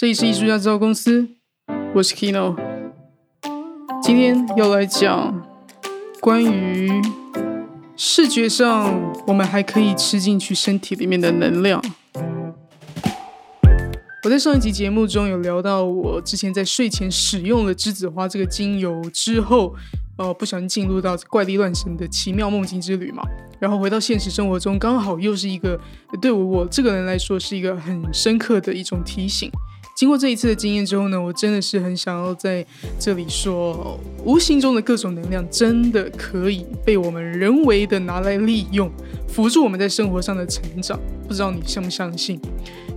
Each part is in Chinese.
这里是艺术家制造公司，我是 Kino。今天要来讲关于视觉上我们还可以吃进去身体里面的能量。我在上一集节目中有聊到，我之前在睡前使用了栀子花这个精油之后，呃，不小心进入到怪力乱神的奇妙梦境之旅嘛。然后回到现实生活中，刚好又是一个对我我这个人来说是一个很深刻的一种提醒。经过这一次的经验之后呢，我真的是很想要在这里说，无形中的各种能量真的可以被我们人为的拿来利用，辅助我们在生活上的成长。不知道你相不相信？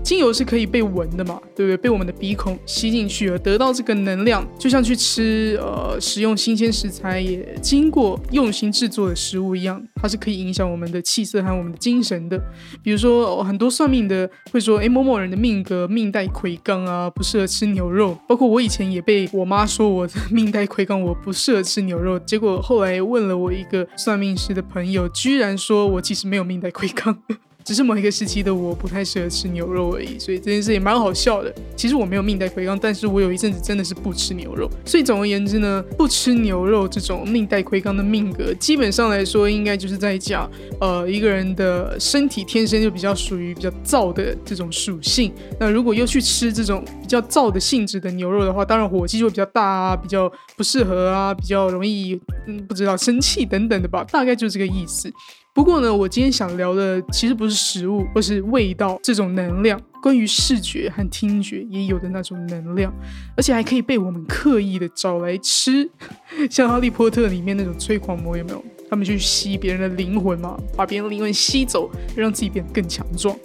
精油是可以被闻的嘛，对不对？被我们的鼻孔吸进去而得到这个能量，就像去吃呃食用新鲜食材也经过用心制作的食物一样，它是可以影响我们的气色和我们的精神的。比如说很多算命的会说，哎，某某人的命格命带魁罡啊，不适合吃牛肉。包括我以前也被我妈说我的命带魁罡，我不适合吃牛肉。结果后来问了我一个算命师的朋友，居然说我其实没有命带魁罡。只是某一个时期的我不太适合吃牛肉而已，所以这件事也蛮好笑的。其实我没有命带魁罡，但是我有一阵子真的是不吃牛肉。所以总而言之呢，不吃牛肉这种命带魁罡的命格，基本上来说应该就是在讲，呃，一个人的身体天生就比较属于比较燥的这种属性。那如果又去吃这种比较燥的性质的牛肉的话，当然火气就比较大啊，比较不适合啊，比较容易嗯不知道生气等等的吧，大概就这个意思。不过呢，我今天想聊的其实不是食物而是味道这种能量，关于视觉和听觉也有的那种能量，而且还可以被我们刻意的找来吃，像《哈利波特》里面那种催狂魔有没有？他们去吸别人的灵魂嘛，把别人灵魂吸走，让自己变得更强壮。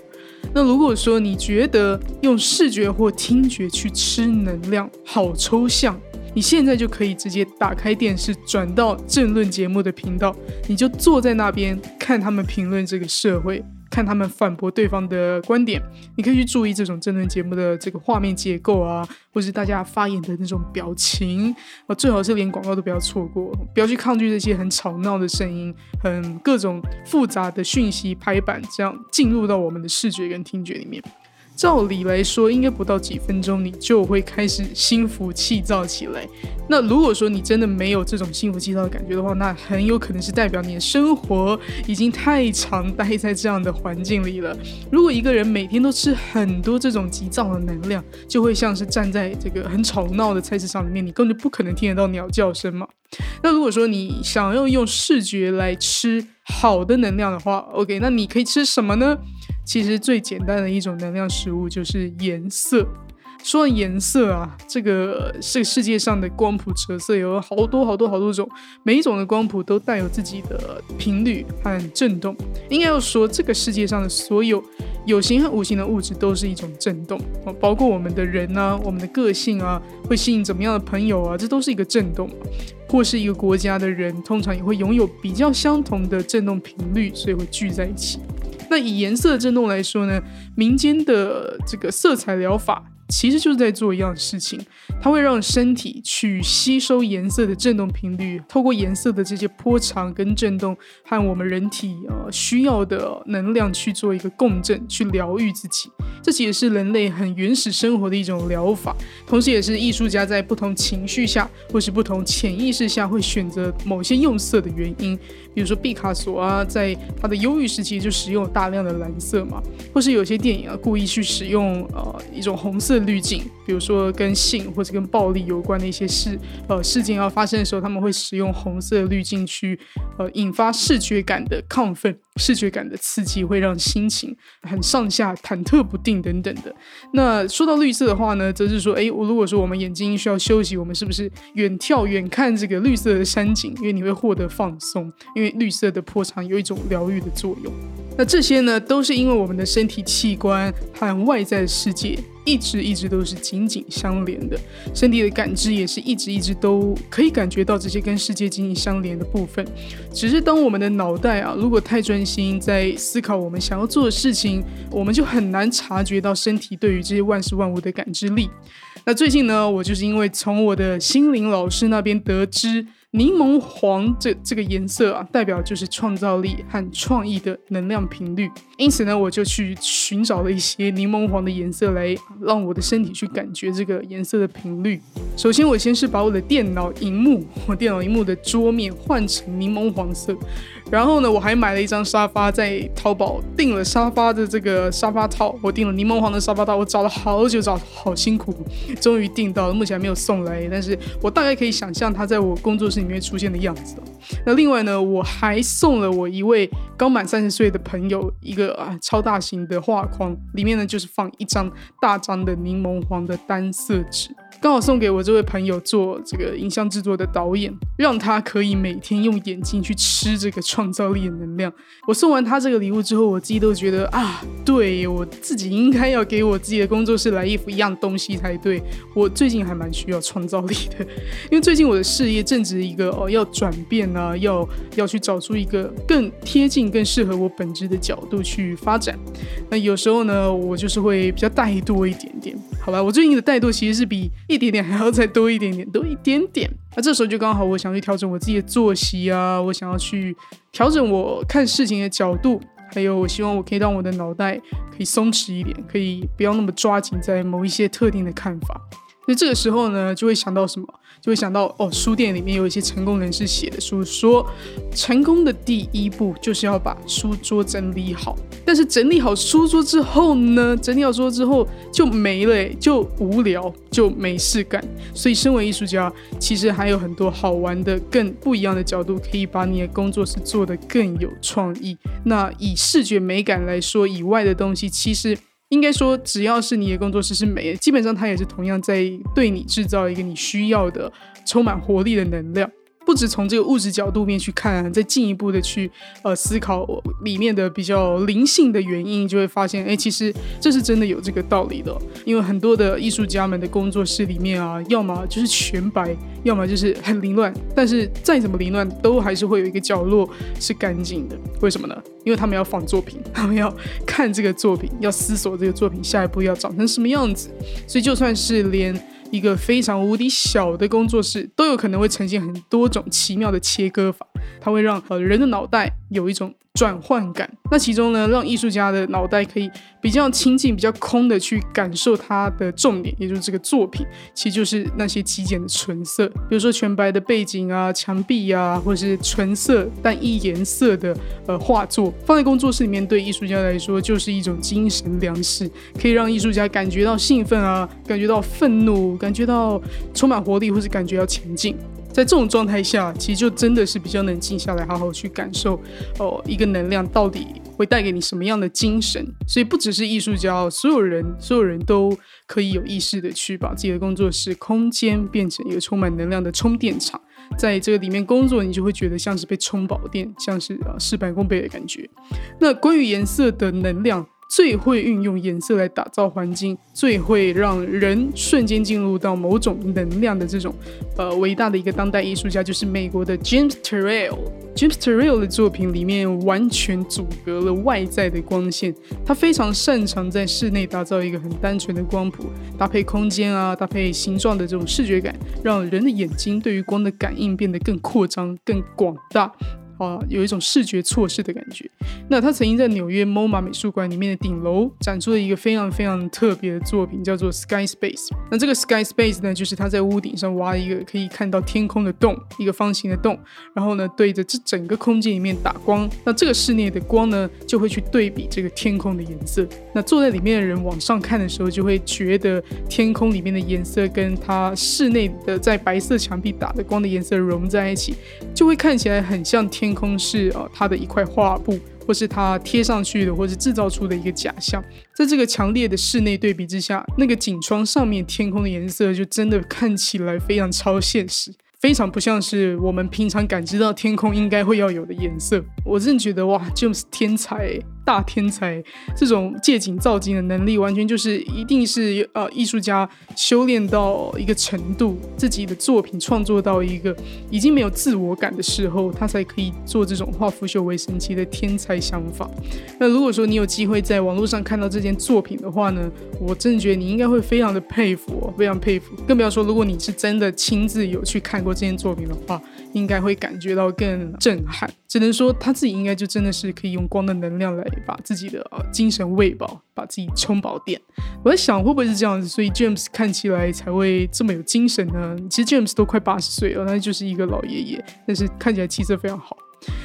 那如果说你觉得用视觉或听觉去吃能量好抽象。你现在就可以直接打开电视，转到政论节目的频道，你就坐在那边看他们评论这个社会，看他们反驳对方的观点。你可以去注意这种政论节目的这个画面结构啊，或是大家发言的那种表情啊，最好是连广告都不要错过，不要去抗拒这些很吵闹的声音，很各种复杂的讯息排版，这样进入到我们的视觉跟听觉里面。照理来说，应该不到几分钟，你就会开始心浮气躁起来。那如果说你真的没有这种心浮气躁的感觉的话，那很有可能是代表你的生活已经太常待在这样的环境里了。如果一个人每天都吃很多这种急躁的能量，就会像是站在这个很吵闹的菜市场里面，你根本就不可能听得到鸟叫声嘛。那如果说你想要用视觉来吃好的能量的话，OK，那你可以吃什么呢？其实最简单的一种能量食物就是颜色。说颜色啊，这个这个世界上的光谱折射有好多好多好多种，每一种的光谱都带有自己的频率和震动。应该要说，这个世界上的所有有形和无形的物质都是一种震动，包括我们的人啊，我们的个性啊，会吸引怎么样的朋友啊，这都是一个震动。或是一个国家的人，通常也会拥有比较相同的振动频率，所以会聚在一起。那以颜色振动来说呢，民间的这个色彩疗法。其实就是在做一样的事情，它会让身体去吸收颜色的振动频率，透过颜色的这些波长跟振动，和我们人体呃需要的能量去做一个共振，去疗愈自己。这其实是人类很原始生活的一种疗法，同时也是艺术家在不同情绪下或是不同潜意识下会选择某些用色的原因。比如说毕卡索啊，在他的忧郁时期就使用大量的蓝色嘛，或是有些电影啊故意去使用呃一种红色滤镜，比如说跟性或者跟暴力有关的一些事呃事件要发生的时候，他们会使用红色滤镜去呃引发视觉感的亢奋。视觉感的刺激会让心情很上下忐忑不定等等的。那说到绿色的话呢，则是说，哎，我如果说我们眼睛需要休息，我们是不是远眺远看这个绿色的山景？因为你会获得放松，因为绿色的波长有一种疗愈的作用。那这些呢，都是因为我们的身体器官和外在世界一直一直都是紧紧相连的，身体的感知也是一直一直都可以感觉到这些跟世界紧紧相连的部分。只是当我们的脑袋啊，如果太专心在思考我们想要做的事情，我们就很难察觉到身体对于这些万事万物的感知力。那最近呢，我就是因为从我的心灵老师那边得知。柠檬黄这这个颜色啊，代表就是创造力和创意的能量频率。因此呢，我就去寻找了一些柠檬黄的颜色来让我的身体去感觉这个颜色的频率。首先，我先是把我的电脑荧幕，我电脑荧幕的桌面换成柠檬黄色。然后呢，我还买了一张沙发，在淘宝订了沙发的这个沙发套。我订了柠檬黄的沙发套，我找了好久，找好辛苦，终于订到了。目前还没有送来，但是我大概可以想象它在我工作室里面出现的样子那另外呢，我还送了我一位刚满三十岁的朋友一个啊超大型的画框，里面呢就是放一张大张的柠檬黄的单色纸。刚好送给我这位朋友做这个影像制作的导演，让他可以每天用眼睛去吃这个创造力的能量。我送完他这个礼物之后，我自己都觉得啊，对我自己应该要给我自己的工作室来一幅一样东西才对。我最近还蛮需要创造力的，因为最近我的事业正值一个哦要转变那，要要去找出一个更贴近、更适合我本质的角度去发展。那有时候呢，我就是会比较怠惰一点点。好吧，我最近的怠惰其实是比一点点还要再多一点点，多一点点。那这时候就刚好，我想去调整我自己的作息啊，我想要去调整我看事情的角度，还有我希望我可以让我的脑袋可以松弛一点，可以不要那么抓紧在某一些特定的看法。所以这个时候呢，就会想到什么？就会想到哦，书店里面有一些成功人士写的书，说成功的第一步就是要把书桌整理好。但是整理好书桌之后呢，整理好书桌之后就没了，就无聊，就没事干。所以，身为艺术家，其实还有很多好玩的、更不一样的角度，可以把你的工作室做得更有创意。那以视觉美感来说，以外的东西，其实。应该说，只要是你的工作室是美的，基本上它也是同样在对你制造一个你需要的、充满活力的能量。不止从这个物质角度面去看，再进一步的去呃思考里面的比较灵性的原因，就会发现，哎，其实这是真的有这个道理的。因为很多的艺术家们的工作室里面啊，要么就是全白，要么就是很凌乱。但是再怎么凌乱，都还是会有一个角落是干净的。为什么呢？因为他们要放作品，他们要看这个作品，要思索这个作品下一步要长成什么样子。所以就算是连。一个非常无敌小的工作室，都有可能会呈现很多种奇妙的切割法，它会让呃人的脑袋有一种。转换感，那其中呢，让艺术家的脑袋可以比较清净、比较空的去感受它的重点，也就是这个作品，其实就是那些极简的纯色，比如说全白的背景啊、墙壁啊，或者是纯色单一颜色的呃画作，放在工作室里面，对艺术家来说就是一种精神粮食，可以让艺术家感觉到兴奋啊，感觉到愤怒，感觉到充满活力，或是感觉要前进。在这种状态下，其实就真的是比较能静下来，好好去感受哦，一个能量到底会带给你什么样的精神。所以不只是艺术家，所有人，所有人都可以有意识的去把自己的工作室空间变成一个充满能量的充电场，在这个里面工作，你就会觉得像是被充饱电，像是啊事半功倍的感觉。那关于颜色的能量。最会运用颜色来打造环境，最会让人瞬间进入到某种能量的这种，呃，伟大的一个当代艺术家，就是美国的 James Turrell。James Turrell 的作品里面完全阻隔了外在的光线，他非常擅长在室内打造一个很单纯的光谱，搭配空间啊，搭配形状的这种视觉感，让人的眼睛对于光的感应变得更扩张、更广大。啊，有一种视觉错视的感觉。那他曾经在纽约 MoMA 美术馆里面的顶楼展出了一个非常非常特别的作品，叫做 Sky Space。那这个 Sky Space 呢，就是他在屋顶上挖一个可以看到天空的洞，一个方形的洞，然后呢对着这整个空间里面打光。那这个室内的光呢，就会去对比这个天空的颜色。那坐在里面的人往上看的时候，就会觉得天空里面的颜色跟他室内的在白色墙壁打的光的颜色融在一起，就会看起来很像天。天空是呃它的一块画布，或是它贴上去的，或是制造出的一个假象。在这个强烈的室内对比之下，那个景窗上面天空的颜色就真的看起来非常超现实，非常不像是我们平常感知到天空应该会要有的颜色。我真的觉得哇，，James 天才！大天才，这种借景造景的能力，完全就是一定是呃艺术家修炼到一个程度，自己的作品创作到一个已经没有自我感的时候，他才可以做这种化腐朽为神奇的天才想法。那如果说你有机会在网络上看到这件作品的话呢，我真的觉得你应该会非常的佩服，非常佩服。更不要说如果你是真的亲自有去看过这件作品的话，应该会感觉到更震撼。只能说他自己应该就真的是可以用光的能量来把自己的精神喂饱，把自己充饱电。我在想会不会是这样子，所以 James 看起来才会这么有精神呢？其实 James 都快八十岁了，那就是一个老爷爷，但是看起来气色非常好。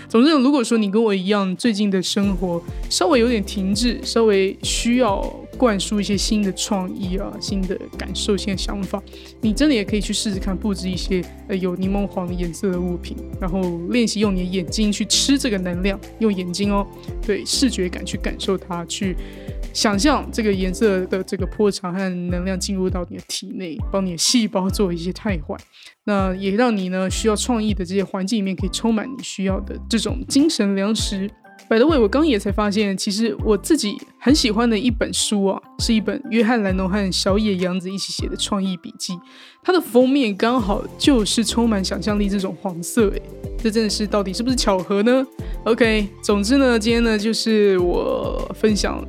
总之，如果说你跟我一样，最近的生活稍微有点停滞，稍微需要灌输一些新的创意啊、新的感受、新的想法，你真的也可以去试试看，布置一些呃有柠檬黄颜色的物品，然后练习用你的眼睛去吃这个能量，用眼睛哦，对视觉感去感受它，去。想象这个颜色的这个波长和能量进入到你的体内，帮你的细胞做一些替换，那也让你呢需要创意的这些环境里面可以充满你需要的这种精神粮食。百得伟，我刚也才发现，其实我自己很喜欢的一本书啊，是一本约翰兰农和小野洋子一起写的创意笔记，它的封面刚好就是充满想象力这种黄色，诶，这真的是到底是不是巧合呢？OK，总之呢，今天呢就是我分享。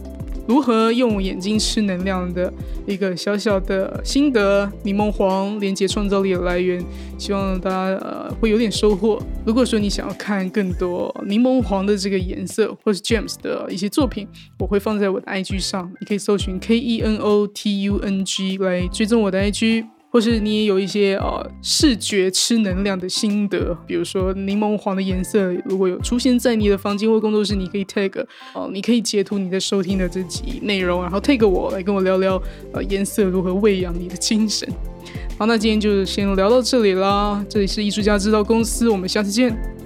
如何用眼睛吃能量的一个小小的心得，柠檬黄连接创造力的来源，希望大家呃会有点收获。如果说你想要看更多柠檬黄的这个颜色，或是 James 的一些作品，我会放在我的 IG 上，你可以搜寻 K E N O T U N G 来追踪我的 IG。或是你也有一些呃视觉吃能量的心得，比如说柠檬黄的颜色，如果有出现在你的房间或工作室，你可以 take 哦，你可以截图你在收听的这集内容，然后 take 我来跟我聊聊呃颜色如何喂养你的精神。好，那今天就先聊到这里啦，这里是艺术家制造公司，我们下次见。